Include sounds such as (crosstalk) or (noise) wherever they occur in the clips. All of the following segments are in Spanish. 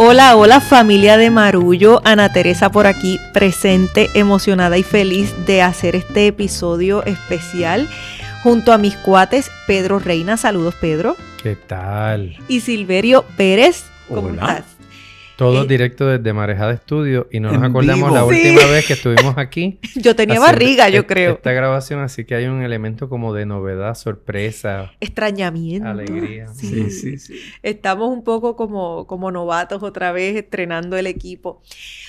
Hola, hola familia de Marullo, Ana Teresa por aquí, presente, emocionada y feliz de hacer este episodio especial junto a mis cuates Pedro Reina, saludos Pedro. ¿Qué tal? Y Silverio Pérez, ¿cómo Hola. estás? Todo Eh, directo desde Marejada Estudio y no nos acordamos vivo. la Sí. última vez que estuvimos aquí. (laughs) Yo tenía barriga, yo creo. Esta grabación, así que hay un elemento como de novedad, sorpresa, Extrañamiento. alegría. Sí. Sí, sí, sí. Estamos un poco como, como novatos otra vez estrenando el equipo.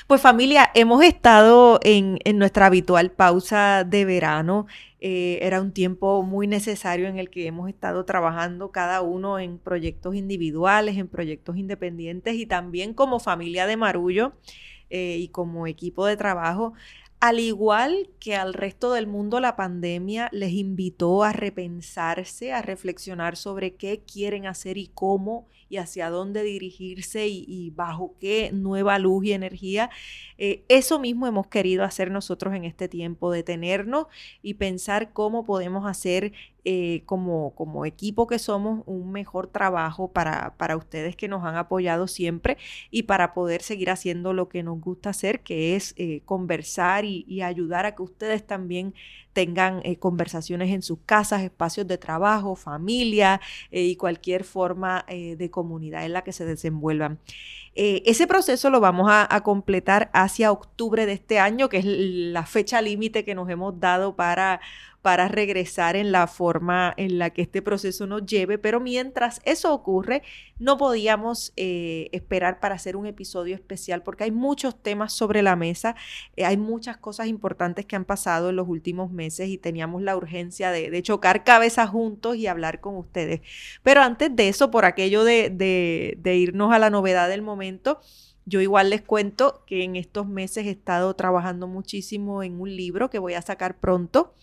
Pues familia, hemos estado en, en nuestra habitual pausa de verano. Eh, era un tiempo muy necesario en el que hemos estado trabajando cada uno en proyectos individuales, en proyectos independientes y también como familia de Marullo eh, y como equipo de trabajo. Al igual que al resto del mundo, la pandemia les invitó a repensarse, a reflexionar sobre qué quieren hacer y cómo y hacia dónde dirigirse y, bajo qué nueva luz y energía. Eh, eso mismo hemos querido hacer nosotros en este tiempo, detenernos y pensar cómo podemos hacer eh, como, como equipo que somos un mejor trabajo para, para ustedes que nos han apoyado siempre y para poder seguir haciendo lo que nos gusta hacer, que es eh, conversar y, y ayudar a que ustedes también tengan eh, conversaciones en sus casas, espacios de trabajo, familia eh, y cualquier forma eh, de comunidad en la que se desenvuelvan. Eh, ese proceso lo vamos a, completar hacia octubre de este año, que es la fecha límite que nos hemos dado para, para regresar en la forma en la que este proceso nos lleve, pero mientras eso ocurre, no podíamos eh, esperar para hacer un episodio especial porque hay muchos temas sobre la mesa, eh, hay muchas cosas importantes que han pasado en los últimos meses y teníamos la urgencia de, chocar cabezas juntos y hablar con ustedes. Pero antes de eso, por aquello de irnos a la novedad del momento, yo igual les cuento que en estos meses he estado trabajando muchísimo en un libro que voy a sacar pronto.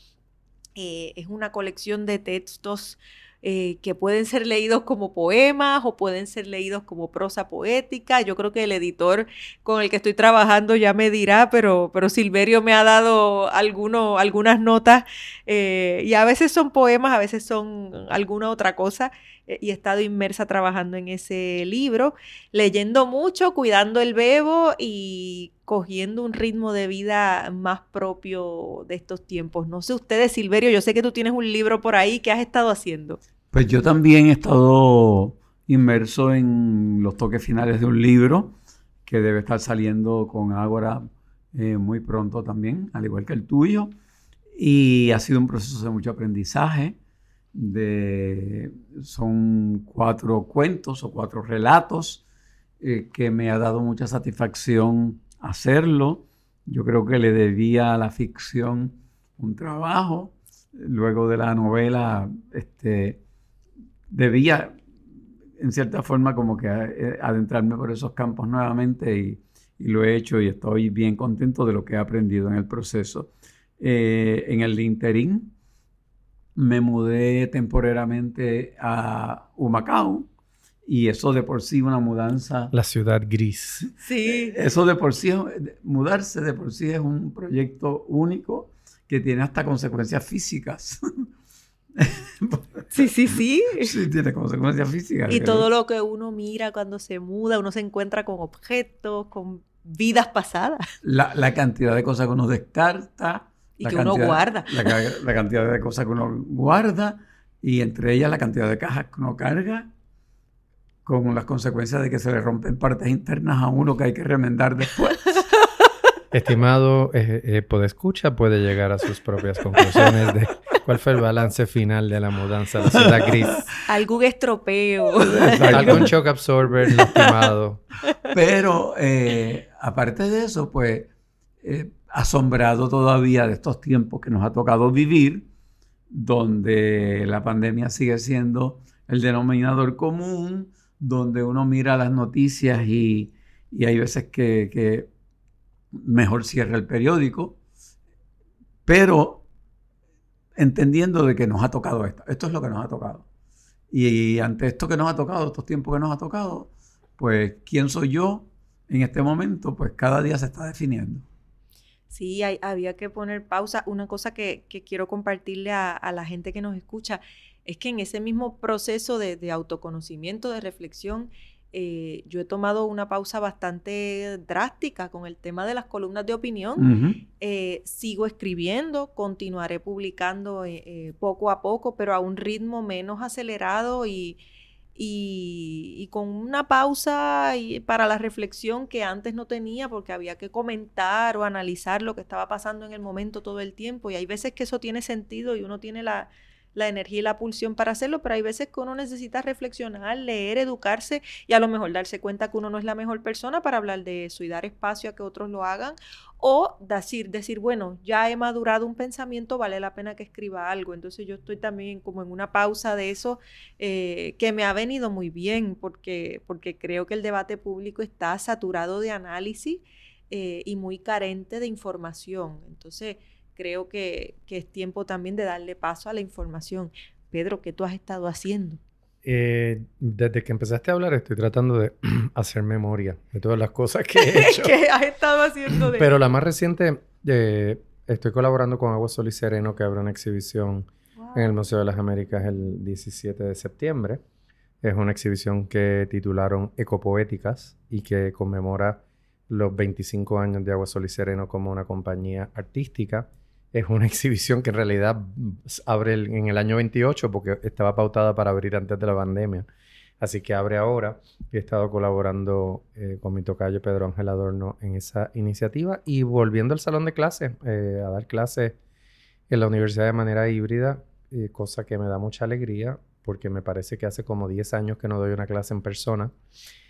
Eh, es una colección de textos eh, que pueden ser leídos como poemas o pueden ser leídos como prosa poética. Yo creo que el editor con el que estoy trabajando ya me dirá, pero, pero Silverio me ha dado alguno, algunas notas eh, y a veces son poemas, a veces son alguna otra cosa. Eh, y he estado inmersa trabajando en ese libro, leyendo mucho, cuidando el bebo y cogiendo un ritmo de vida más propio de estos tiempos. No sé ustedes, Silverio, yo sé que tú tienes un libro por ahí, ¿qué has estado haciendo? Pues yo también he estado inmerso en los toques finales de un libro que debe estar saliendo con Ágora eh, muy pronto también, al igual que el tuyo. Y ha sido un proceso de mucho aprendizaje. De, son cuatro cuentos o cuatro relatos eh, que me ha dado mucha satisfacción hacerlo. Yo creo que le debía a la ficción un trabajo. Luego de la novela, este, debía, en cierta forma, como que eh, adentrarme por esos campos nuevamente y, lo he hecho y estoy bien contento de lo que he aprendido en el proceso. Eh, en el interín me mudé temporariamente a Humacao y eso de por sí una mudanza La ciudad gris. Sí. eso de por sí, es- mudarse de por sí es un proyecto único que tiene hasta consecuencias físicas. Sí, sí, sí. sí, tiene consecuencias físicas. Y todo lo que uno mira cuando se muda, uno se encuentra con objetos, con vidas pasadas La, la cantidad de cosas que uno descarta. Y la que uno cantidad- guarda. La, la cantidad de cosas que uno guarda y entre ellas la cantidad de cajas que uno carga con las consecuencias de que se le rompen partes internas a uno que hay que remendar después. (laughs) Estimado eh, eh, podescucha, puede llegar a sus propias conclusiones de cuál fue el balance final de la mudanza a la ciudad gris. Algún estropeo. Algún shock absorber lastimado. Pero eh, aparte de eso, pues eh, asombrado todavía de estos tiempos que nos ha tocado vivir, donde la pandemia sigue siendo el denominador común, donde uno mira las noticias y, y hay veces que, que mejor cierra el periódico, pero entendiendo de que nos ha tocado esto. Esto es lo que nos ha tocado. Y ante esto que nos ha tocado, estos tiempos que nos ha tocado, pues quién soy yo en este momento, pues cada día se está definiendo. Sí, hay- había que poner pausa. Una cosa que, que quiero compartirle a, a la gente que nos escucha es que en ese mismo proceso de, de autoconocimiento, de reflexión, eh, yo he tomado una pausa bastante drástica con el tema de las columnas de opinión. Eh, sigo escribiendo, continuaré publicando eh, eh, poco a poco, pero a un ritmo menos acelerado y, y- y con una pausa y- para la reflexión que antes no tenía porque había que comentar o analizar lo que estaba pasando en el momento todo el tiempo. Y hay veces que eso tiene sentido y uno tiene la, la energía y la pulsión para hacerlo, pero hay veces que uno necesita reflexionar, leer, educarse y a lo mejor darse cuenta que uno no es la mejor persona para hablar de eso y dar espacio a que otros lo hagan o decir, decir, bueno, ya he madurado un pensamiento, vale la pena que escriba algo. Entonces yo estoy también como en una pausa de eso eh, que me ha venido muy bien porque, porque creo que el debate público está saturado de análisis eh, y muy carente de información. Entonces creo que, que es tiempo también de darle paso a la información. Pedro, ¿qué tú has estado haciendo? Eh, desde que empezaste a hablar estoy tratando de (clears throat) hacer memoria de todas las cosas que he (laughs) hecho. ¿Qué has estado haciendo de Pero la más reciente, eh, estoy colaborando con Agua Sol y Sereno que abre una exhibición en el Museo de las Américas el 17 de septiembre. Es una exhibición que titularon Ecopoéticas y que conmemora los 25 años de Agua Sol y Sereno como una compañía artística. Es una (laughs) exhibición que en realidad abre en el año 28 porque estaba pautada para abrir antes de la pandemia. Así que abre ahora. He estado colaborando eh, con mi tocayo Pedro Ángel Adorno en esa iniciativa y volviendo al salón de clases, eh, a dar clases en la universidad de manera híbrida, eh, cosa que me da mucha alegría porque me parece que hace como 10 años que no doy una clase en persona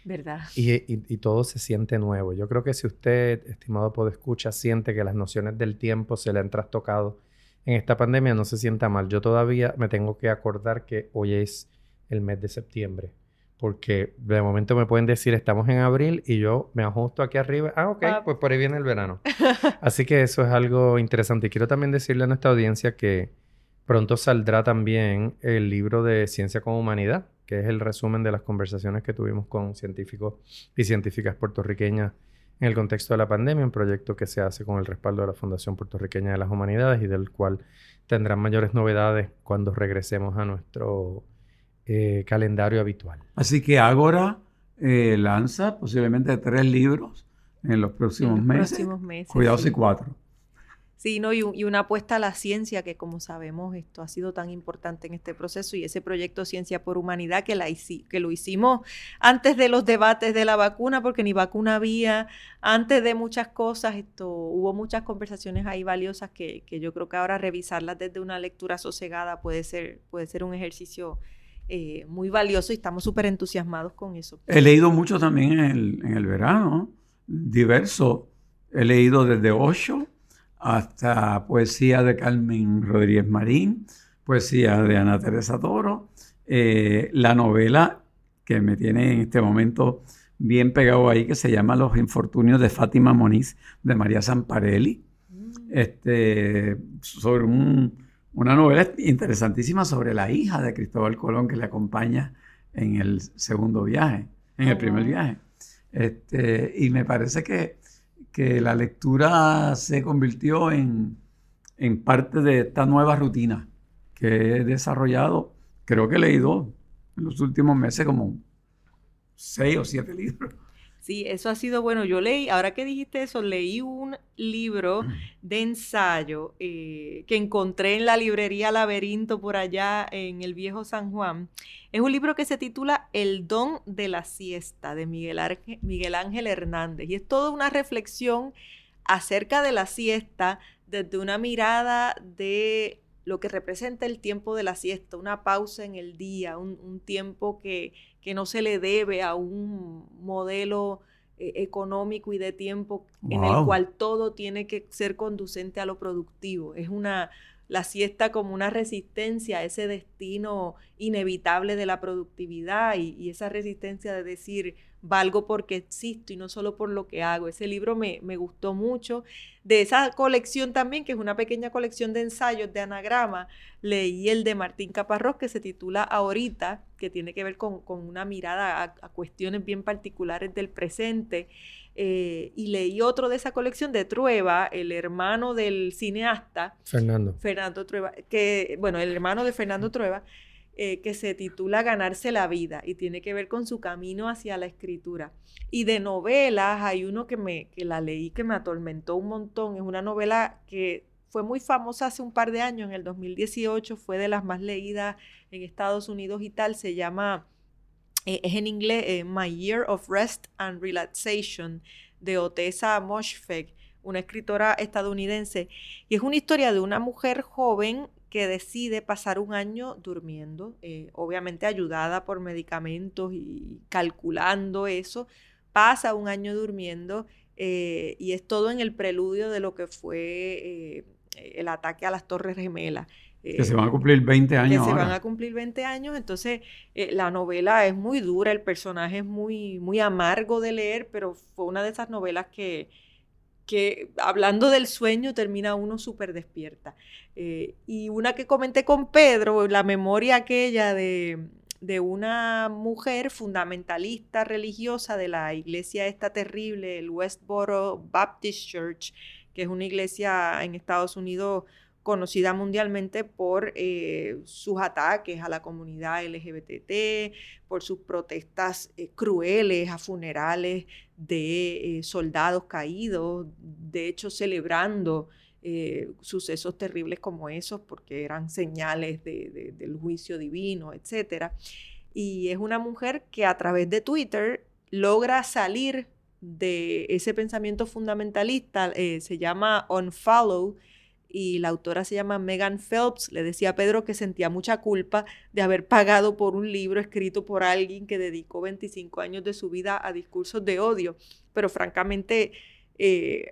¿Verdad? y, y- y todo se siente nuevo. Yo creo que si usted, estimado podescucha, siente que las nociones del tiempo se le han trastocado en esta pandemia, no se sienta mal. Yo todavía me tengo que acordar que hoy es el mes de septiembre. Porque de momento me pueden decir estamos en abril y yo me ajusto aquí arriba. Ah, ok, Ah. pues por ahí viene el verano. (laughs) Así que eso es algo interesante. Y quiero también decirle a nuestra audiencia que pronto saldrá también el libro de Ciencia con Humanidad, que es el resumen de las conversaciones que tuvimos con científicos y científicas puertorriqueñas en el contexto de la pandemia, un proyecto que se hace con el respaldo de la Fundación Puertorriqueña de las Humanidades y del cual tendrán mayores novedades cuando regresemos a nuestro eh, calendario habitual. Así que Ágora eh, lanza posiblemente tres libros en los próximos En los meses. próximos meses, Cuidado sí. si cuatro. Sí, ¿no? y, y una apuesta a la ciencia, que como sabemos esto ha sido tan importante en este proceso, y ese proyecto Ciencia por Humanidad que, la que lo hicimos antes de los debates de la vacuna, porque ni vacuna había, antes de muchas cosas, esto, hubo muchas conversaciones ahí valiosas que, que yo creo que ahora revisarlas desde una lectura sosegada puede ser, puede ser un ejercicio eh, muy valioso y estamos súper entusiasmados con eso. He leído mucho también en el, en el verano, diverso. He leído desde Osho hasta poesía de Carmen Rodríguez Marín, poesía de Ana Teresa Toro, eh, la novela que me tiene en este momento bien pegado ahí, que se llama Los infortunios de Fátima Moniz, de María Zamparelli, este, sobre un- una novela interesantísima sobre la hija de Cristóbal Colón que le acompaña en el segundo viaje, en el primer wow. viaje. Este, y me parece que, que la lectura se convirtió en, en parte de esta nueva rutina que he desarrollado. Creo que he leído en los últimos meses como seis o siete libros. Sí, eso ha sido bueno. Yo leí, ahora que dijiste eso, leí un libro (clears throat) de ensayo eh, que encontré en la librería Laberinto por allá en el viejo San Juan. Es un libro que se titula El don de la siesta de Miguel, Arge- Miguel Ángel Hernández y es toda una reflexión acerca de la siesta desde una mirada de lo que representa el tiempo de la siesta, una pausa en el día, un, un tiempo que, que no se le debe a un modelo eh, económico y de tiempo en el cual todo tiene que ser conducente a lo productivo. Es una la siesta como una resistencia a ese destino inevitable de la productividad y, esa resistencia de decir valgo porque existo y no solo por lo que hago. Ese libro me, me gustó mucho. De esa colección también, que es una pequeña colección de ensayos de anagrama, leí el de Martín Caparrós que se titula Ahorita, que tiene que ver con, con una mirada a cuestiones bien particulares del presente. Eh, y leí otro de esa colección de Trueba, el hermano del cineasta, Fernando. Fernando Trueba, que, bueno, el hermano de Fernando Trueba, eh, que se titula Ganarse la vida y tiene que ver con su camino hacia la escritura. Y de novelas hay uno que, me, que la leí que me atormentó un montón. Es una novela que fue muy famosa hace un par de años, en el 2018, fue de las más leídas en Estados Unidos y tal. Se llama, eh, es en inglés, eh, My Year of Rest and Relaxation, de Otessa Moshfegh, una escritora estadounidense. Y es una historia de una mujer joven que decide pasar un año durmiendo, eh, obviamente ayudada por medicamentos y calculando eso, pasa un año durmiendo y es todo en el preludio de lo que fue el ataque a las Torres Gemelas. Que se van a cumplir 20 años. Que se van a cumplir 20 años, entonces la novela es muy dura, el personaje es muy, muy amargo de leer, pero fue una de esas novelas que, que hablando del sueño termina uno súper despierta. Eh, y una que comenté con Pedro, la memoria aquella de, de, una mujer fundamentalista religiosa de la iglesia esta terrible, el Westboro Baptist Church, que es una iglesia en Estados Unidos conocida mundialmente por eh, sus ataques a la comunidad LGBT, por sus protestas eh, crueles a funerales de eh, soldados caídos, de hecho celebrando sucesos terribles como esos porque eran señales del juicio divino, etc. Y es una mujer que a través de Twitter logra salir de ese pensamiento fundamentalista, se llama Unfollow, y la autora se llama Megan Phelps, le decía a Pedro que sentía mucha culpa de haber pagado por un libro escrito por alguien que dedicó 25 años de su vida a discursos de odio, pero francamente eh,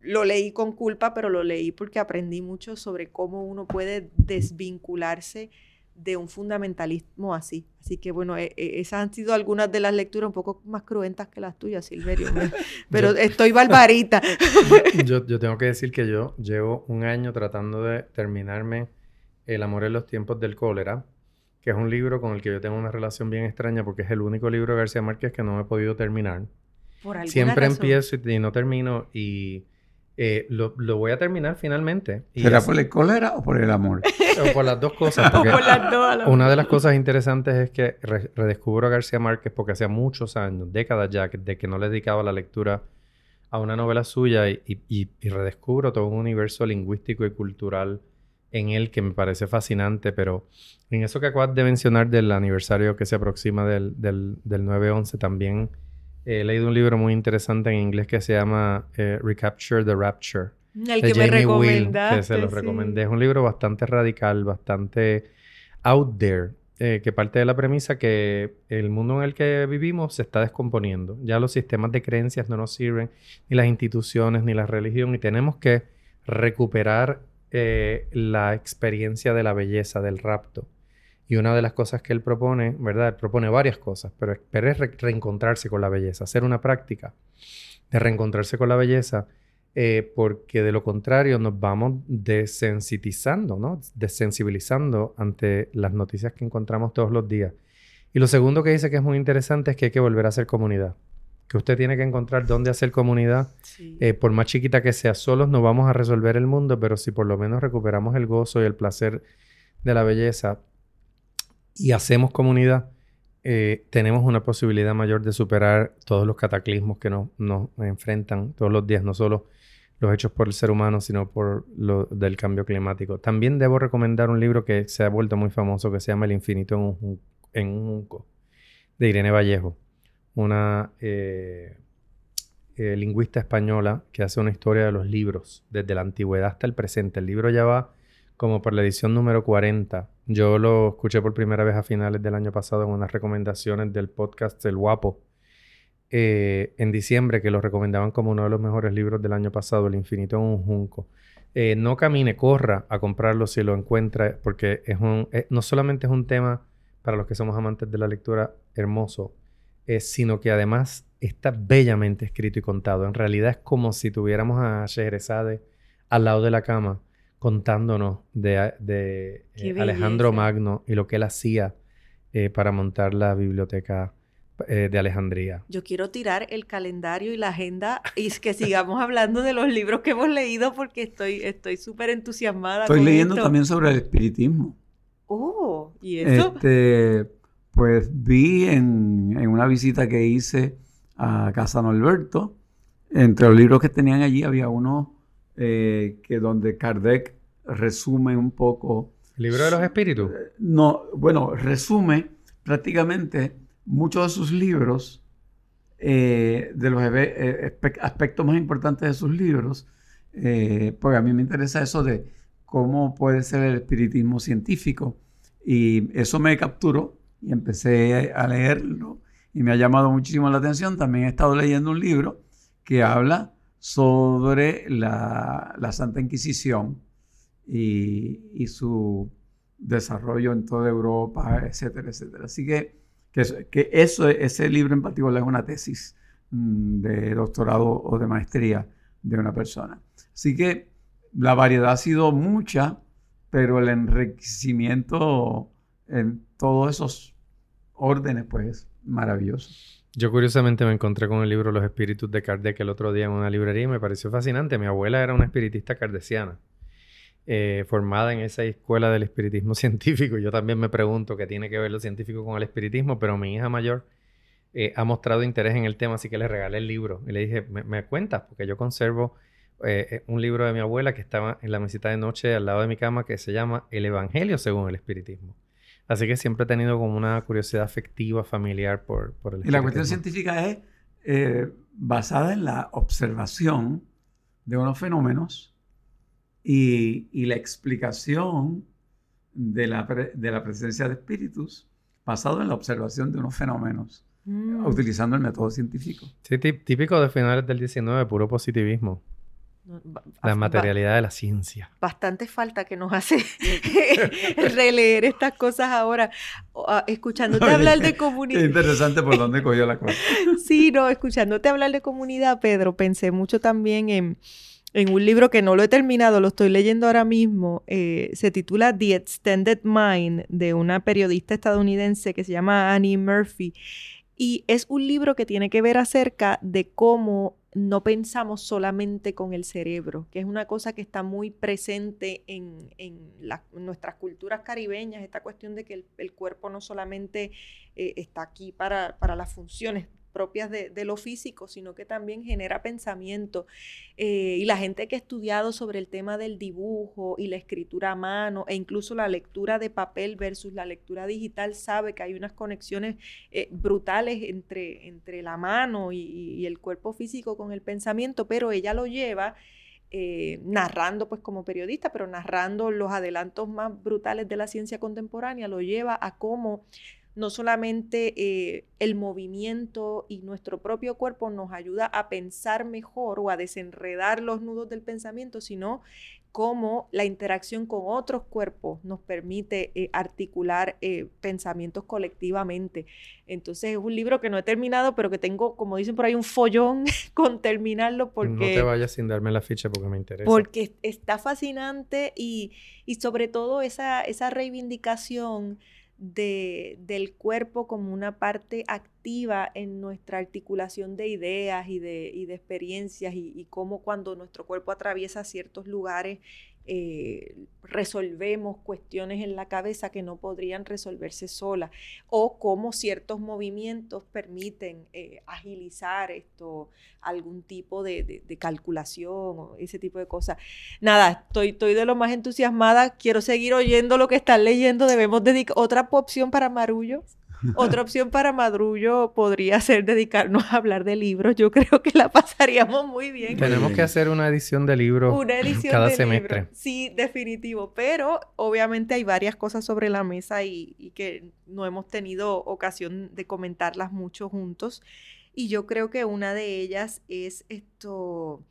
lo leí con culpa, pero lo leí porque aprendí mucho sobre cómo uno puede desvincularse de un fundamentalismo así. Así que bueno, e, e, esas han sido algunas de las lecturas un poco más cruentas que las tuyas, Silverio. (laughs) Pero estoy barbarita. (laughs) yo, yo tengo que decir que yo llevo un año tratando de terminarme El amor en los tiempos del cólera, que es un libro con el que yo tengo una relación bien extraña porque es el único libro de García Márquez que no he podido terminar. Por Siempre empiezo y no termino y eh, lo, voy a terminar finalmente. ¿Será por el cólera o por el amor? (laughs) o por las dos cosas. por las dos, una de las cosas interesantes es que redescubro a García Márquez porque hacía muchos años, décadas ya, de que no le dedicaba la lectura a una novela suya y, y, redescubro todo un universo lingüístico y cultural en él que me parece fascinante, pero en eso que acabas de mencionar del aniversario que se aproxima del, del, del 9-11 también he leído un libro muy interesante en inglés que se llama eh, Recapture the Rapture. El que me recomendaste. que se lo recomendé. Es un libro bastante radical, bastante out there, eh, que parte de la premisa que el mundo en el que vivimos se está descomponiendo. Ya los sistemas de creencias no nos sirven, ni las instituciones, ni la religión, y tenemos que recuperar eh, la experiencia de la belleza, del rapto. Y una de las cosas que él propone, ¿verdad? Él propone varias cosas, pero, es reencontrarse con la belleza, hacer una práctica de reencontrarse con la belleza, eh, porque de lo contrario nos vamos desensitizando, ¿no? Desensibilizando ante las noticias que encontramos todos los días. Y lo segundo que dice que es muy interesante es que hay que volver a hacer comunidad. Que usted tiene que encontrar dónde hacer comunidad. Eh, por más chiquita que sea, solos no vamos a resolver el mundo, pero si por lo menos recuperamos el gozo y el placer de la belleza, y hacemos comunidad, eh, tenemos una posibilidad mayor de superar todos los cataclismos que nos, enfrentan todos los días, no solo los hechos por el ser humano, sino por lo del cambio climático. También debo recomendar un libro que se ha vuelto muy famoso que se llama El infinito en un, junco, de Irene Vallejo, una eh, eh, lingüista española que hace una historia de los libros desde la antigüedad hasta el presente. El libro ya va como por la edición número 40. Yo lo escuché por primera vez a finales del año pasado en unas recomendaciones del podcast El Guapo. Eh, en diciembre, que lo recomendaban como uno de los mejores libros del año pasado, El Infinito en un Junco. Eh, no camine, corra a comprarlo si lo encuentra, porque es un, eh, no solamente es un tema para los que somos amantes de la lectura hermoso, sino que además está bellamente escrito y contado. En realidad es como si tuviéramos a Scheherazade al lado de la cama contándonos de, eh, Alejandro Magno y lo que él hacía eh, para montar la biblioteca eh, de Alejandría. Yo quiero tirar el calendario y la agenda y que sigamos hablando de los libros que hemos leído porque estoy estoy súper entusiasmada. Estoy leyendo también sobre el espiritismo. Oh, ¿y eso? Este, pues vi en, en una visita que hice a Casa Norberto, entre los libros que tenían allí había uno eh, que donde Kardec resume un poco. ¿El libro de los espíritus? No, bueno, resume prácticamente muchos de sus libros, eh, de los eh, aspectos más importantes de sus libros, porque a mí me interesa eso de cómo puede ser el espiritismo científico. Y eso me capturó y empecé a leerlo y me ha llamado muchísimo la atención. También he estado leyendo un libro que habla sobre la, Santa Inquisición y, su desarrollo en toda Europa, etcétera, etcétera. Así que, que, eso, ese libro en particular es una tesis mm, de doctorado o de maestría de una persona. Así que la variedad ha sido mucha, pero el enriquecimiento en todos esos órdenes, pues, maravilloso. Yo curiosamente me encontré con el libro Los Espíritus de Kardec el otro día en una librería y me pareció fascinante. Mi abuela era una espiritista kardeciana, eh, formada en esa escuela del espiritismo (laughs) científico. Yo también me pregunto qué tiene que ver lo científico con el espiritismo, pero mi hija mayor eh, ha mostrado interés en el tema, así que le regalé el libro. Y le dije, ¿me, me cuentas? Porque yo conservo eh, un libro de mi abuela que estaba en la mesita de noche al lado de mi cama que se llama El Evangelio según el espiritismo. Así que siempre he tenido como una curiosidad afectiva, familiar por, por el Y la cuestión científica es eh, basada en la observación de unos fenómenos y, y la explicación de la, de la, presencia de espíritus basado en la observación de unos fenómenos, mm. utilizando el método científico. Sí, típico de finales del 19, puro positivismo. La materialidad de la ciencia. Bastante falta que nos hace (laughs) releer estas cosas ahora. Ah, escuchándote hablar de comunidad. (laughs) Qué interesante por dónde cogió la cosa. (laughs) sí, no, escuchándote hablar de comunidad, Pedro, pensé mucho también en, un libro que no lo he terminado, lo estoy leyendo ahora mismo. Eh, se titula The Extended Mind de una periodista estadounidense que se llama Annie Murphy. Y es un libro que tiene que ver acerca de cómo no pensamos solamente con el cerebro, que es una cosa que está muy presente en, nuestras culturas caribeñas, esta cuestión de que el, cuerpo no solamente eh, está aquí para, para las funciones propias de, lo físico, sino que también genera pensamiento. Eh, y la gente que ha estudiado sobre el tema del dibujo y la escritura a mano e incluso la lectura de papel versus la lectura digital sabe que hay unas conexiones eh, brutales entre, entre la mano y, el cuerpo físico con el pensamiento, pero ella lo lleva eh, narrando pues como periodista, pero narrando los adelantos más brutales de la ciencia contemporánea, lo lleva a cómo no solamente eh, el movimiento y nuestro propio cuerpo nos ayuda a pensar mejor o a desenredar los nudos del pensamiento, sino cómo la interacción con otros cuerpos nos permite eh, articular eh, pensamientos colectivamente. Entonces es un libro que no he terminado, pero que tengo, como dicen por ahí, un follón (laughs) con terminarlo porque... No te vayas sin darme la ficha porque me interesa. Porque está fascinante y, y sobre todo esa, esa reivindicación de, del cuerpo como una parte activa en nuestra articulación de ideas y de, y de experiencias y, y cómo cuando nuestro cuerpo atraviesa ciertos lugares eh, resolvemos cuestiones en la cabeza que no podrían resolverse solas o cómo ciertos movimientos permiten eh, agilizar esto, algún tipo de, calculación o ese tipo de cosas. Nada, estoy, estoy de lo más entusiasmada, quiero seguir oyendo lo que están leyendo, debemos dedicar otra opción para Marullo. Otra opción para Madrullo podría ser dedicarnos a hablar de libros. Yo creo que la pasaríamos muy bien. Tenemos que hacer una edición de libros cada semestre. Sí, definitivo. Pero obviamente hay varias cosas sobre la mesa y, que no hemos tenido ocasión de comentarlas mucho juntos. Y yo creo que una de ellas es esto.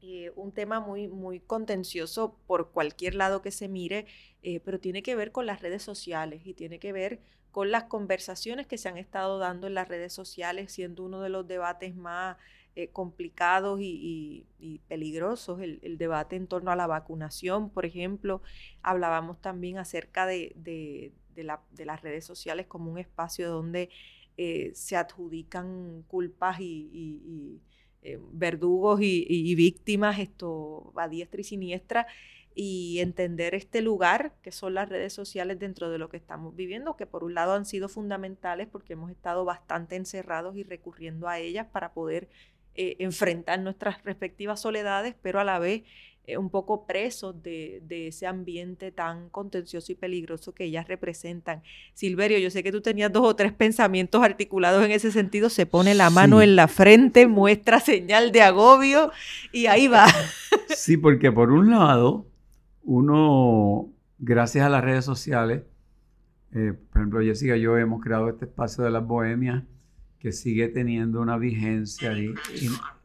Eh, un tema muy, muy contencioso por cualquier lado que se mire, eh, pero tiene que ver con las redes sociales y tiene que ver con las conversaciones que se han estado dando en las redes sociales, siendo uno de los debates más eh, complicados y, peligrosos, el, debate en torno a la vacunación, por ejemplo. Hablábamos también acerca de, las redes sociales como un espacio donde eh, se adjudican culpas y, eh, verdugos y, víctimas esto a diestra y siniestra y entender este lugar que son las redes sociales dentro de lo que estamos viviendo, que por un lado han sido fundamentales porque hemos estado bastante encerrados y recurriendo a ellas para poder eh, enfrentar nuestras respectivas soledades, pero a la vez eh, un poco presos de, ese ambiente tan contencioso y peligroso que ellas representan. Silverio, yo sé que tú tenías dos o tres pensamientos articulados en ese sentido, se pone la mano en la frente, muestra señal de agobio y ahí va. Sí, porque por un lado, uno, gracias a las redes sociales, eh, por ejemplo, Jessica y yo hemos creado este espacio de las bohemias que sigue teniendo una vigencia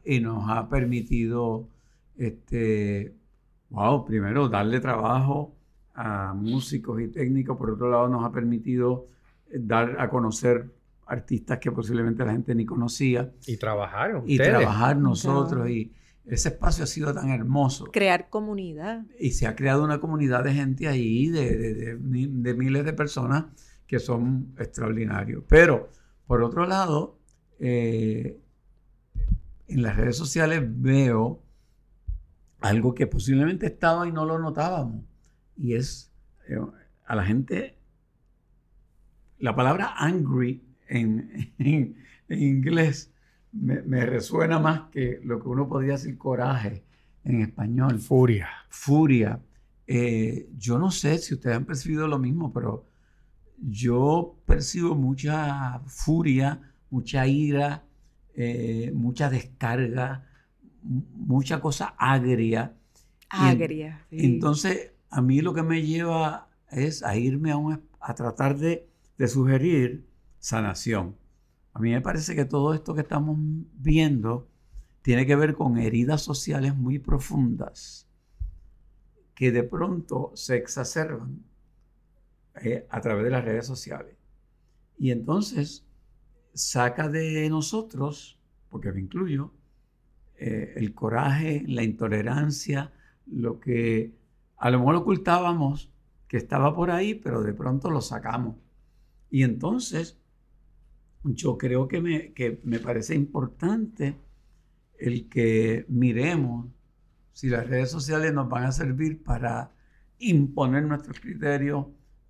y nos ha permitido este, wow, primero darle trabajo a músicos y técnicos, por otro lado nos ha permitido eh, dar a conocer artistas que posiblemente la gente ni conocía. Y trabajar. Y trabajar nosotros. Y ese espacio ha sido tan hermoso. Crear comunidad. Y se ha creado una comunidad de gente ahí, de, miles de personas que son extraordinarios. Pero, por otro lado, eh, en las redes sociales veo algo que posiblemente estaba y no lo notábamos. Y es eh, a la gente, la palabra angry en, inglés me, resuena más que lo que uno podría decir coraje en español. Furia. Furia. Eh, yo no sé si ustedes han percibido lo mismo, pero yo percibo mucha furia, mucha ira, eh, mucha descarga, mucha cosa agria. Agria. Entonces, a mí lo que me lleva es a irme a, a tratar de, de sugerir sanación. A mí me parece que todo esto que estamos viendo tiene que ver con heridas sociales muy profundas que de pronto se exacerban eh, a través de las redes sociales. Y entonces saca de nosotros, porque me incluyo, eh, el coraje, la intolerancia, lo que a lo mejor ocultábamos que estaba por ahí, pero de pronto lo sacamos. Y entonces yo creo que me, que me parece importante el que miremos si las redes sociales nos van a servir para imponer nuestros criterios,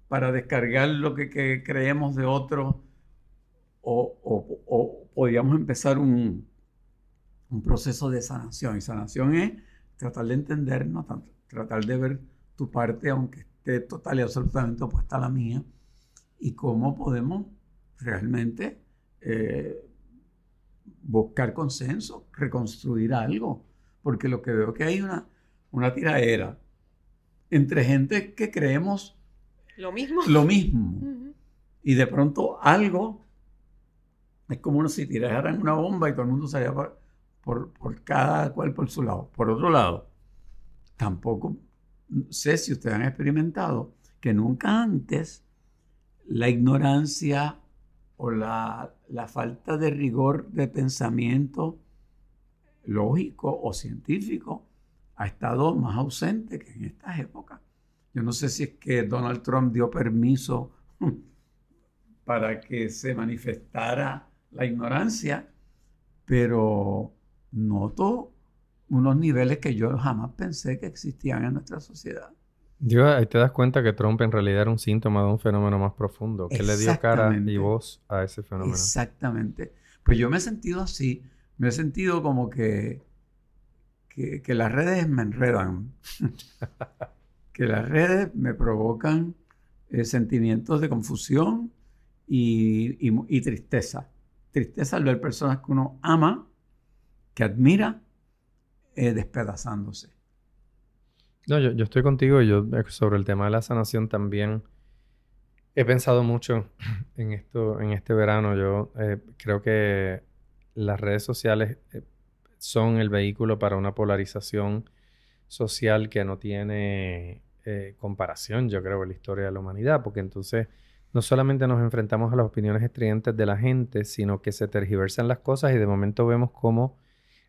para descargar lo que, creemos de otros, o, o podríamos empezar un, un proceso de sanación. Y sanación es tratar de entendernos, tratar de ver tu parte, aunque esté total y absolutamente opuesta a la mía, y cómo podemos realmente eh, buscar consenso, reconstruir algo. Porque lo que veo que hay una, una tiraera entre gente que creemos lo mismo. Lo mismo. Y de pronto algo es como si tiraran una bomba y todo el mundo salía por, cada cual por su lado. Por otro lado, tampoco sé si ustedes han experimentado que nunca antes la ignorancia o la, la, falta de rigor de pensamiento lógico o científico ha estado más ausente que en estas épocas. Yo no sé si es que Donald Trump dio permiso (laughs) para que se manifestara la ignorancia, pero noto unos niveles que yo jamás pensé que existían en nuestra sociedad. Dios, ahí te das cuenta que Trump en realidad era un síntoma de un fenómeno más profundo, que le dio cara y voz a ese fenómeno. Exactamente. Pues yo me he sentido así, me he sentido como que, que, las redes me enredan, (laughs) que las redes me provocan eh, sentimientos de confusión y, y tristeza. Tristeza al ver personas que uno ama que admira eh, despedazándose. No, yo, estoy contigo y yo eh, sobre el tema de la sanación también he pensado mucho (laughs) en esto, en este verano. Yo eh, creo que las redes sociales son el vehículo para una polarización social que no tiene comparación, yo creo, en la historia de la humanidad, porque entonces no solamente nos enfrentamos a las opiniones estridentes de la gente, sino que se tergiversan las cosas y de momento vemos cómo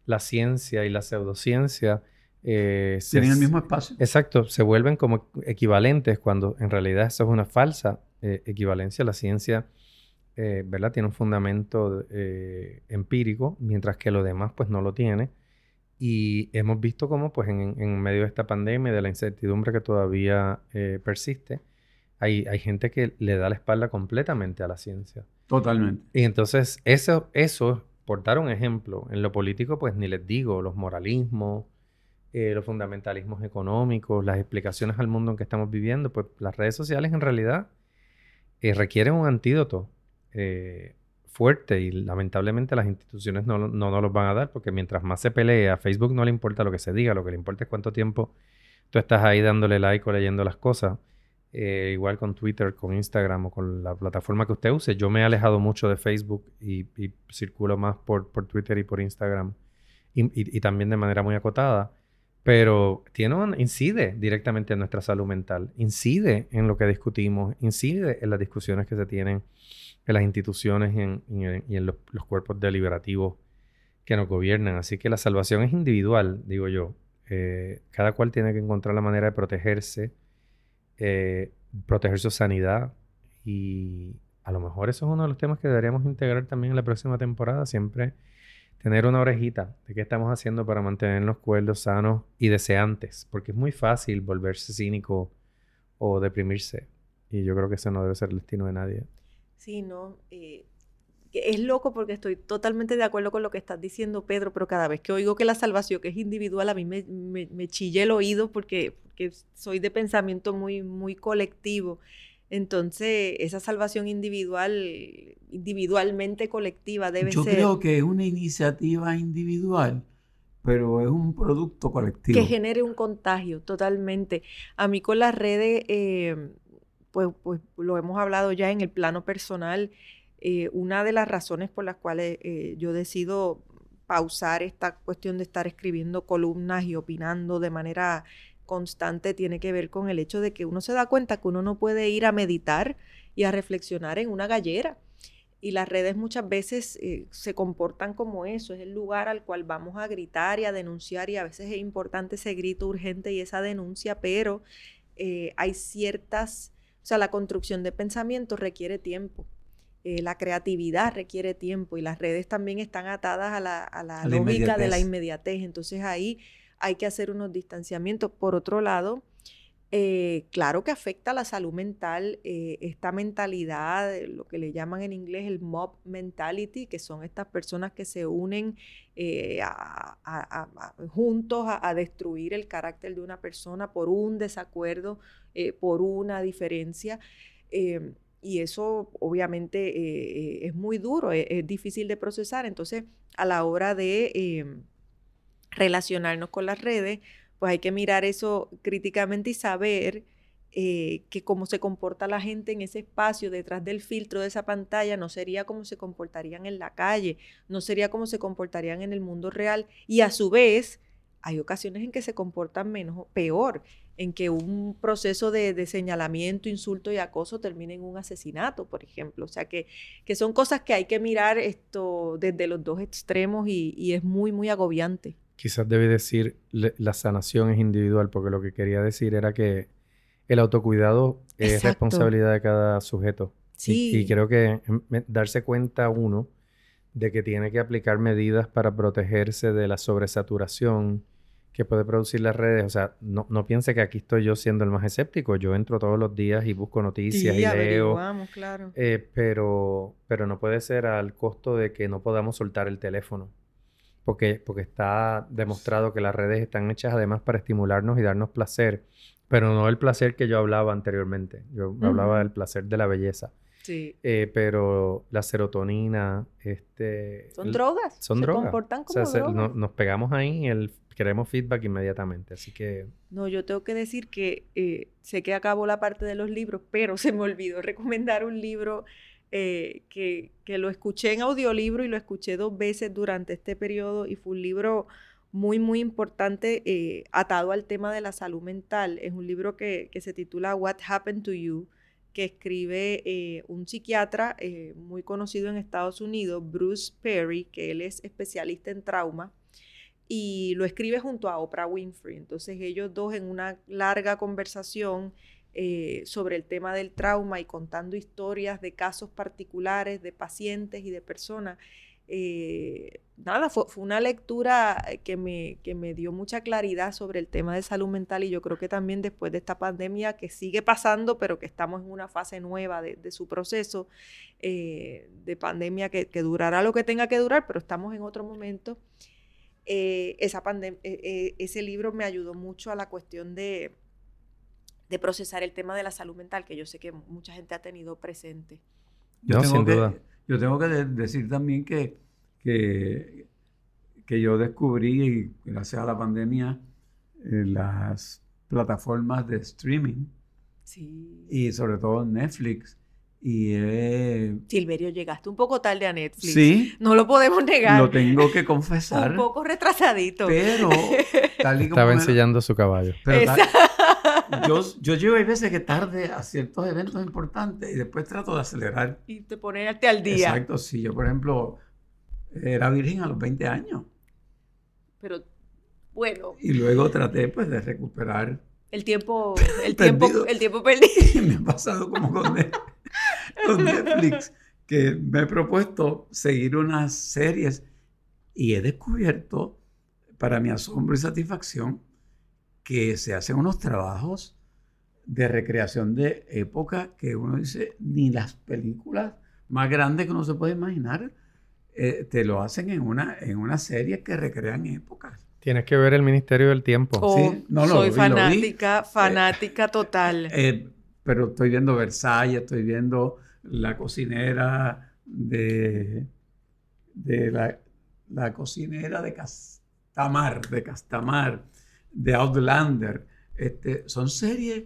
la ciencia y la pseudociencia eh, tienen el mismo espacio. Exacto, se vuelven como equivalentes cuando en realidad eso es una falsa eh, equivalencia. La ciencia, eh, ¿verdad? Tiene un fundamento empírico, mientras que lo demás pues no lo tiene. y hemos visto cómo, pues, en, en, medio de esta pandemia de la incertidumbre que todavía persiste, hay, hay gente que le da la espalda completamente a la ciencia. Totalmente. Y entonces, eso, eso, por dar un ejemplo, en lo político, pues ni les digo, los moralismos, eh, los fundamentalismos económicos, las explicaciones al mundo en que estamos viviendo, pues las redes sociales en realidad eh, requieren un antídoto eh, fuerte y lamentablemente las instituciones no, no nos los van a dar porque mientras más se pelea, a Facebook no le importa lo que se diga, lo que le importa es cuánto tiempo tú estás ahí dándole like o leyendo las cosas. Eh, igual con Twitter, con Instagram o con la plataforma que usted use. Yo me he alejado mucho de Facebook y, circulo más por, por, Twitter y por Instagram y, también de manera muy acotada. Pero tiene incide directamente en nuestra salud mental, incide en lo que discutimos, incide en las discusiones que se tienen en las instituciones y en, los, cuerpos deliberativos que nos gobiernan. Así que la salvación es individual, digo yo. Eh, cada cual tiene que encontrar la manera de protegerse eh, proteger su sanidad y a lo mejor eso es uno de los temas que deberíamos integrar también en la próxima temporada, siempre tener una orejita de qué estamos haciendo para mantenernos cuerdos, sanos y deseantes, porque es muy fácil volverse cínico o deprimirse y yo creo que ese no debe ser el destino de nadie. Sí, no. Eh, es loco porque estoy totalmente de acuerdo con lo que estás diciendo, Pedro, pero cada vez que oigo que la salvación que es individual, a mí me, me, chilla el oído porque, soy de pensamiento muy, muy colectivo. Entonces, esa salvación individual, individualmente colectiva, debe ser. Yo creo que es una iniciativa individual, pero es un producto colectivo. Que genere un contagio, totalmente. A mí con las redes, eh, pues, pues lo hemos hablado ya en el plano personal. Eh, una de las razones por las cuales eh, yo decido pausar esta cuestión de estar escribiendo columnas y opinando de manera constante tiene que ver con el hecho de que uno se da cuenta que uno no puede ir a meditar y a reflexionar en una gallera. Y las redes muchas veces eh, se comportan como eso, es el lugar al cual vamos a gritar y a denunciar y a veces es importante ese grito urgente y esa denuncia, pero hay ciertas, o sea, la construcción de pensamiento requiere tiempo eh, la creatividad requiere tiempo y las redes también están atadas a la, lógica de la inmediatez. Entonces ahí hay que hacer unos distanciamientos. Por otro lado, eh, claro que afecta la salud mental eh, esta mentalidad, lo que le llaman en inglés el mob mentality, que son estas personas que se unen juntos a, destruir el carácter de una persona por un desacuerdo, por una diferencia y eso obviamente eh, eh, es muy duro, e, es, difícil de procesar. Entonces, a la hora de em, relacionarnos con las redes, pues hay que mirar eso críticamente y saber eh, que cómo se comporta la gente en ese espacio detrás del filtro de esa pantalla no sería como se comportarían en la calle, no sería como se comportarían en el mundo real y a su vez hay ocasiones en que se comportan menos, peor en que un proceso de, señalamiento, insulto y acoso termine en un asesinato, por ejemplo. O sea, que, que son cosas que hay que mirar esto desde los dos extremos y, es muy, muy agobiante. Quizás debe decir la sanación es individual, porque lo que quería decir era que el autocuidado es responsabilidad de cada sujeto. Sí. Y, creo que darse cuenta uno de que tiene que aplicar medidas para protegerse de la sobresaturación, que puede producir las redes. O sea, no, no, piense que aquí estoy yo siendo el más escéptico. Yo entro todos los días y busco noticias y leo. claro. Eh, pero, pero no puede ser al costo de que no podamos soltar el teléfono. Porque, porque está demostrado que las redes están hechas además para estimularnos y darnos placer, pero no el placer que yo hablaba anteriormente. Yo hablaba del placer de la belleza. Sí. Eh, pero la serotonina, este... Son drogas. Son se comportan como drogas. nos pegamos ahí el queremos feedback inmediatamente, así que... No, yo tengo que decir que eh, sé que acabo la parte de los libros, pero (laughs) se me olvidó recomendar un libro eh, que, que, lo escuché en audiolibro y lo escuché dos veces durante este periodo y fue un libro muy, muy importante eh, atado al tema de la salud mental. Es un libro que, que se titula What Happened to You, que escribe un psiquiatra muy conocido en Estados Unidos, Bruce Perry, que él es especialista en trauma y lo escribe junto a Oprah Winfrey. Entonces ellos dos en una larga conversación eh, sobre el tema del trauma y contando historias de casos particulares de pacientes y de personas, eh, nada, fue, una lectura que me, que me dio mucha claridad sobre el tema de salud mental y yo creo que también después de esta pandemia que sigue pasando, pero que estamos en una fase nueva de, su proceso eh, de pandemia que, durará lo que tenga que durar, pero estamos en otro momento. Eh, esa ese libro me ayudó mucho a la cuestión de, de procesar el tema de la salud mental, que yo sé que mucha gente ha tenido presente. Yo, tengo, que, yo tengo que decir también que, que, que yo descubrí, gracias a la pandemia, eh, las plataformas de streaming. Sí. Y sobre todo Netflix. Y Silverio, llegaste un poco tarde a Netflix. Sí. No lo podemos negar. Lo tengo que (laughs) confesar. un poco retrasadito. Pero, (laughs) tal y como Estaba enseñando su caballo. Pero yo, yo llego, hay veces que tarde a ciertos eventos importantes y después trato de acelerar. Y te ponerte al día. Exacto, sí. Yo, por ejemplo, era virgen a los 20 años. Pero, bueno. Y luego traté, pues, de recuperar... El tiempo, el (laughs) tiempo, el tiempo perdido. (laughs) me ha pasado como con, Netflix, que me he propuesto seguir unas series y he descubierto, para mi asombro y satisfacción, que se hacen unos trabajos de recreación de época que uno dice, ni las películas más grandes que uno se puede imaginar, eh, te lo hacen en una, en una serie que recrean épocas. Tienes que ver el Ministerio del Tiempo. Oh, sí, no, soy fanática, eh, fanática (laughs) total. Eh, pero estoy viendo Versalles, estoy viendo La cocinera de, de la, la cocinera de Castamar, de Castamar de Outlander. Este, son series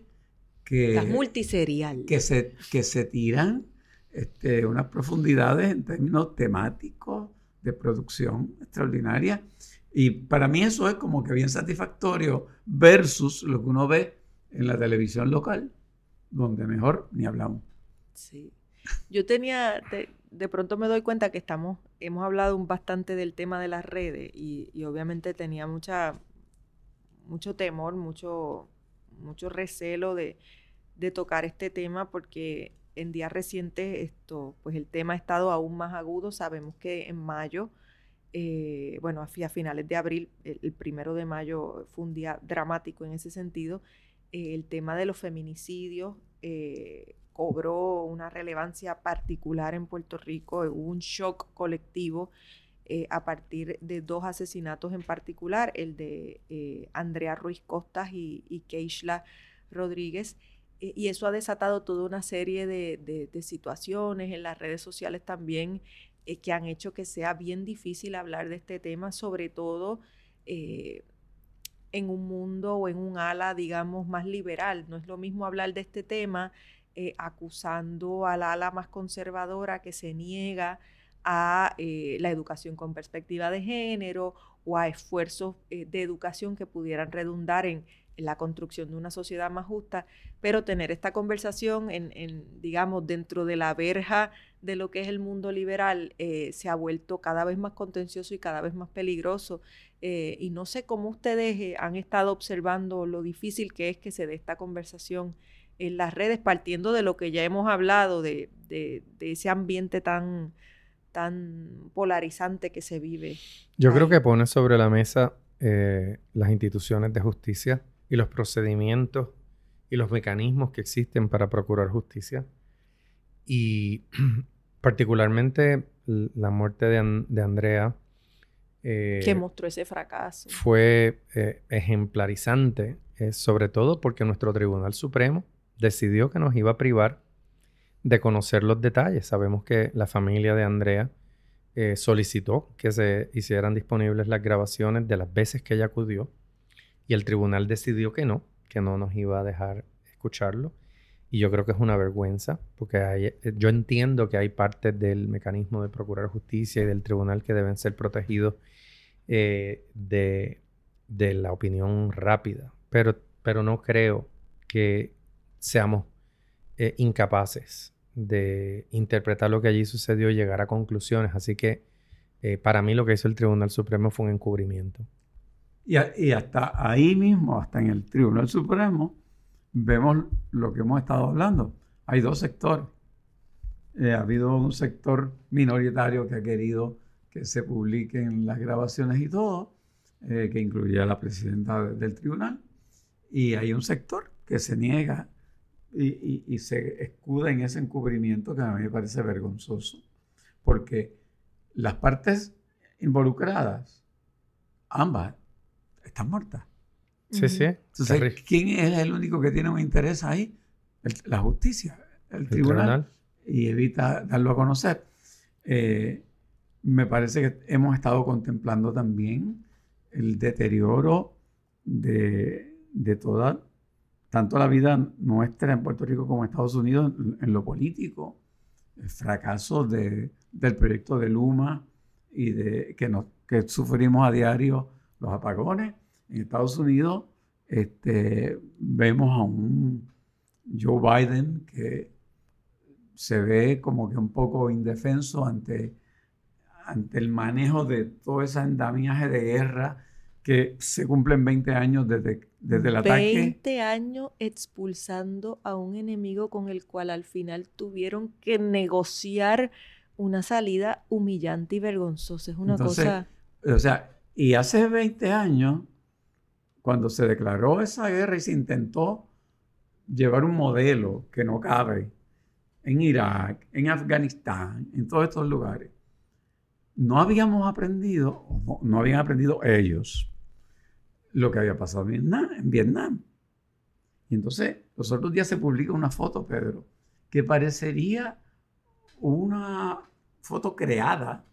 que... multiserial. Que se, que se tiran este, unas profundidades en términos temáticos de producción extraordinaria. Y para mí eso es como que bien satisfactorio versus lo que uno ve en la televisión local, donde mejor ni hablamos. Sí. Yo tenía, de, pronto me doy cuenta que estamos, hemos hablado bastante del tema de las redes y, y obviamente tenía mucha, mucho temor, mucho, mucho recelo de, tocar este tema porque en días recientes esto, pues el tema ha estado aún más agudo. Sabemos que en mayo, eh, bueno, a finales de abril, el, primero de mayo fue un día dramático en ese sentido. Eh, el tema de los feminicidios eh, cobró una relevancia particular en Puerto Rico, hubo un shock colectivo eh, a partir de dos asesinatos en particular, el de eh, Andrea Ruiz Costas y, y Keishla Rodríguez. Eh, y eso ha desatado toda una serie de, situaciones en las redes sociales también que han hecho que sea bien difícil hablar de este tema, sobre todo en un mundo o en un ala, digamos, más liberal. No es lo mismo hablar de este tema acusando al ala más conservadora que se niega a eh, la educación con perspectiva de género o a esfuerzos eh, de educación que pudieran redundar en, la construcción de una sociedad más justa, pero tener esta conversación en, digamos, dentro de la verja de lo que es el mundo liberal eh, se ha vuelto cada vez más contencioso y cada vez más peligroso. y no sé cómo ustedes han estado observando lo difícil que es que se dé esta conversación en las redes, partiendo de lo que ya hemos hablado, de ese ambiente tan tan polarizante que se vive. Yo creo que pone sobre la mesa eh, las instituciones de justicia y los procedimientos y los mecanismos que existen para procurar justicia. Y (clears throat) particularmente la muerte de, Andrea. Eh, que mostró ese fracaso. Fue eh, ejemplarizante, sobre todo porque nuestro Tribunal Supremo decidió que nos iba a privar de conocer los detalles. Sabemos que la familia de Andrea eh, solicitó que se hicieran disponibles las grabaciones de las veces que ella acudió y el tribunal decidió que no, que no nos iba a dejar escucharlo. Y yo creo que es una vergüenza, porque eh, yo entiendo que hay partes del mecanismo de procurar justicia y del tribunal que deben ser protegidos eh, de, la opinión rápida, pero, pero no creo que seamos eh, incapaces de interpretar lo que allí sucedió y llegar a conclusiones. Así que eh, para mí lo que hizo el Tribunal Supremo fue un encubrimiento. Y, hasta ahí mismo, hasta en el Tribunal Supremo, vemos lo que hemos estado hablando. Hay dos sectores. Eh, ha habido un sector minoritario que ha querido que se publiquen las grabaciones y todo, que incluía a la presidenta del tribunal, y hay un sector que se niega y, y, se escuda en ese encubrimiento que a mí me parece vergonzoso, porque las partes involucradas, ambas, están muertas. Sí, sí. Entonces, ¿quién es el único que tiene un interés ahí? la justicia, el, tribunal, y evita darlo a conocer. Eh, me parece que hemos estado contemplando también el deterioro de, de, toda, tanto la vida nuestra en Puerto Rico como en Estados Unidos en, lo político, el fracaso de, del proyecto de Luma y que sufrimos a diario los apagones. En Estados Unidos este, vemos a un Joe Biden que se ve como que un poco indefenso ante, ante el manejo de todo ese andamiaje de guerra que se cumplen 20 años desde, desde el ataque. 20 años expulsando a un enemigo con el cual al final tuvieron que negociar una salida humillante y vergonzosa. Es una cosa... O sea, y hace 20 años, cuando se declaró esa guerra y se intentó llevar un modelo que no cabe en Irak, en Afganistán, en todos estos lugares, no habíamos aprendido, no, habían aprendido ellos, lo que había pasado en Vietnam. En Vietnam. Y entonces, los otros días se publica una foto, Pedro, que parecería una foto creada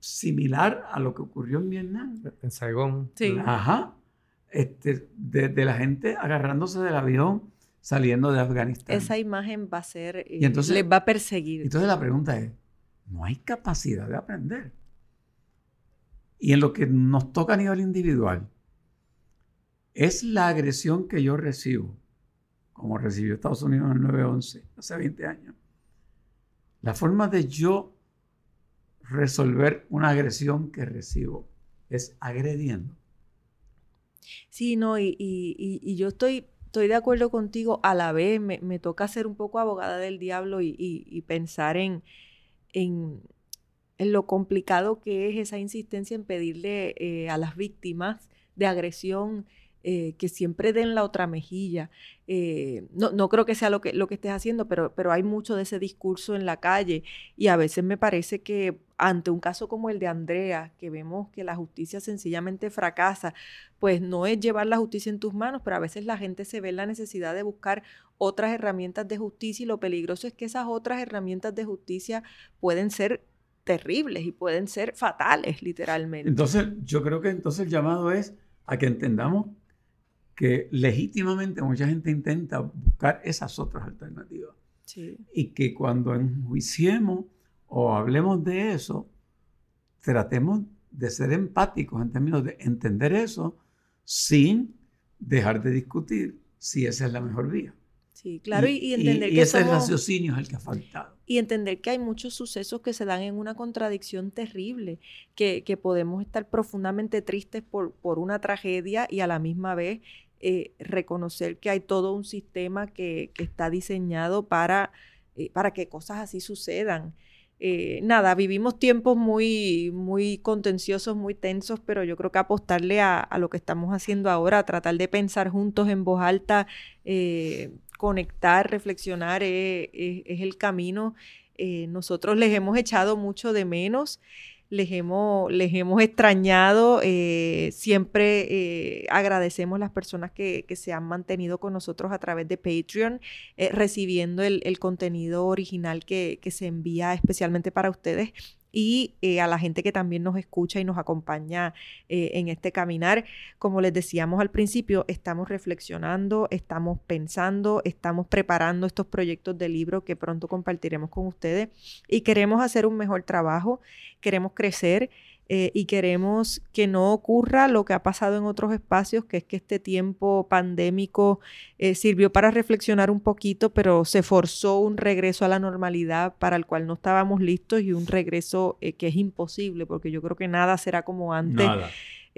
similar a lo que ocurrió en Vietnam. En Saigón. Sí. Ajá. Este, de, la gente agarrándose del avión saliendo de Afganistán. Esa imagen va a ser, y entonces, les va a perseguir. Entonces la pregunta es, no hay capacidad de aprender. Y en lo que nos toca a nivel individual, es la agresión que yo recibo, como recibió Estados Unidos en el 9-11, hace 20 años. La forma de yo resolver una agresión que recibo es agrediendo. Sí, no, y, yo estoy, estoy de acuerdo contigo, a la vez me, toca ser un poco abogada del diablo y, pensar en, en, lo complicado que es esa insistencia en pedirle eh, a las víctimas de agresión eh, que siempre den la otra mejilla. Eh, no, no, creo que sea lo que, lo que estés haciendo, pero, pero hay mucho de ese discurso en la calle y a veces me parece que ante un caso como el de Andrea, que vemos que la justicia sencillamente fracasa, pues no es llevar la justicia en tus manos, pero a veces la gente se ve en la necesidad de buscar otras herramientas de justicia y lo peligroso es que esas otras herramientas de justicia pueden ser terribles y pueden ser fatales, literalmente. Entonces, yo creo que entonces el llamado es a que entendamos que legítimamente mucha gente intenta buscar esas otras alternativas. Y que cuando enjuiciemos o hablemos de eso, tratemos de ser empáticos en términos de entender eso sin dejar de discutir si esa es la mejor vía. Sí, claro, y, entender que ese raciocinio es el que ha faltado. Y entender que hay muchos sucesos que se dan en una contradicción terrible, que, que podemos estar profundamente tristes por, por una tragedia y a la misma vez eh, reconocer que hay todo un sistema que, está diseñado para, eh, para que cosas así sucedan. Eh, nada, vivimos tiempos muy, muy contenciosos, muy tensos, pero yo creo que apostarle a, lo que estamos haciendo ahora, tratar de pensar juntos en voz alta, conectar, reflexionar, es el camino. nosotros les hemos echado mucho de menos les hemos, les hemos extrañado. Eh, siempre eh, agradecemos las personas que, se han mantenido con nosotros a través de Patreon, eh, recibiendo el, contenido original que, que se envía especialmente para ustedes y eh, a la gente que también nos escucha y nos acompaña eh, en este caminar. Como les decíamos al principio, estamos reflexionando, estamos pensando, estamos preparando estos proyectos de libro que pronto compartiremos con ustedes y queremos hacer un mejor trabajo, queremos crecer eh, y queremos que no ocurra lo que ha pasado en otros espacios, que es que este tiempo pandémico eh, sirvió para reflexionar un poquito, pero se forzó un regreso a la normalidad para el cual no estábamos listos y un regreso eh, que es imposible, porque yo creo que nada será como antes.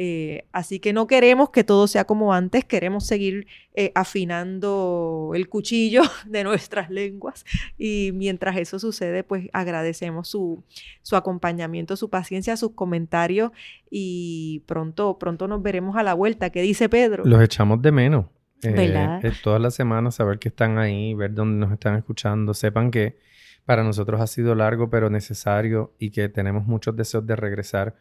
Eh, así que no queremos que todo sea como antes, queremos seguir eh, afinando el cuchillo (laughs) de nuestras lenguas y mientras eso sucede, pues agradecemos su, su acompañamiento, su paciencia, sus comentarios y pronto, pronto nos veremos a la vuelta. ¿Qué dice Pedro? Los echamos de menos. Eh, todas las semanas saber que están ahí, ver dónde nos están escuchando, sepan que para nosotros ha sido largo pero necesario y que tenemos muchos deseos de regresar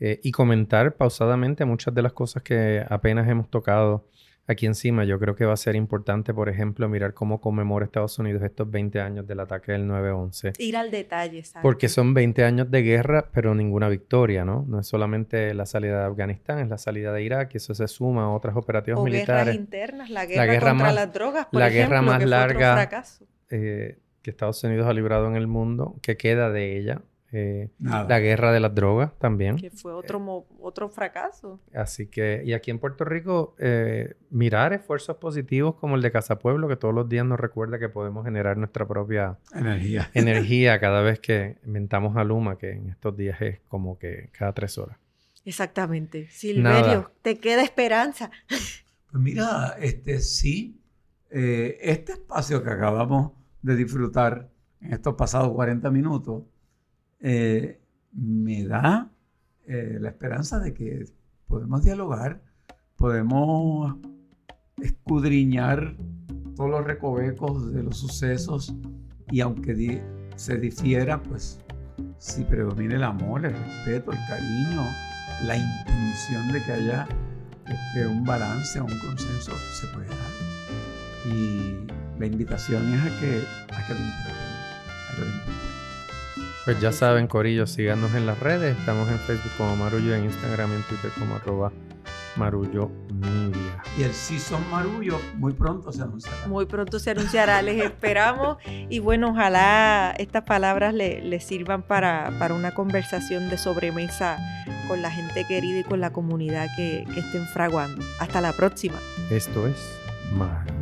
eh, y comentar pausadamente muchas de las cosas que apenas hemos tocado aquí encima. Yo creo que va a ser importante, por ejemplo, mirar cómo conmemora Estados Unidos estos 20 años del ataque del 9-11. Ir al detalle, ¿sabes? Porque son 20 años de guerra, pero ninguna victoria, ¿no? No es solamente la salida de Afganistán, es la salida de Irak y eso se suma a otras operativas o militares. guerras internas, la guerra, contra las drogas, por la ejemplo, guerra más que larga eh, que Estados Unidos ha librado en el mundo, que queda de ella. Eh, la guerra de las drogas también. que fue otro, mo- otro fracaso. Así que, y aquí en Puerto Rico, eh, mirar esfuerzos positivos como el de Casa Pueblo, que todos los días nos recuerda que podemos generar nuestra propia Energía. (laughs) energía cada vez que inventamos a Luma, que en estos días es como que cada tres horas. Exactamente. Silverio, Nada. te queda esperanza. Pues mira, este sí, eh, este espacio que acabamos de disfrutar en estos pasados 40 minutos eh, me da eh, la esperanza de que podemos dialogar, podemos escudriñar todos los recovecos de los sucesos y aunque se difiera, pues si predomina el amor, el respeto, el cariño, la intención de que haya este, un balance, un consenso, se puede dar. Y la invitación es a que, Pues ya saben, Corillo, síganos en las redes. Estamos en Facebook como Marullo, en Instagram y en Twitter como arroba Marullo Media. Y el Season Marullo muy pronto se anunciará. Muy pronto se anunciará, les esperamos. Y bueno, ojalá estas palabras le, le sirvan para, para una conversación de sobremesa con la gente querida y con la comunidad que, que estén fraguando. Hasta la próxima. Esto es Marullo.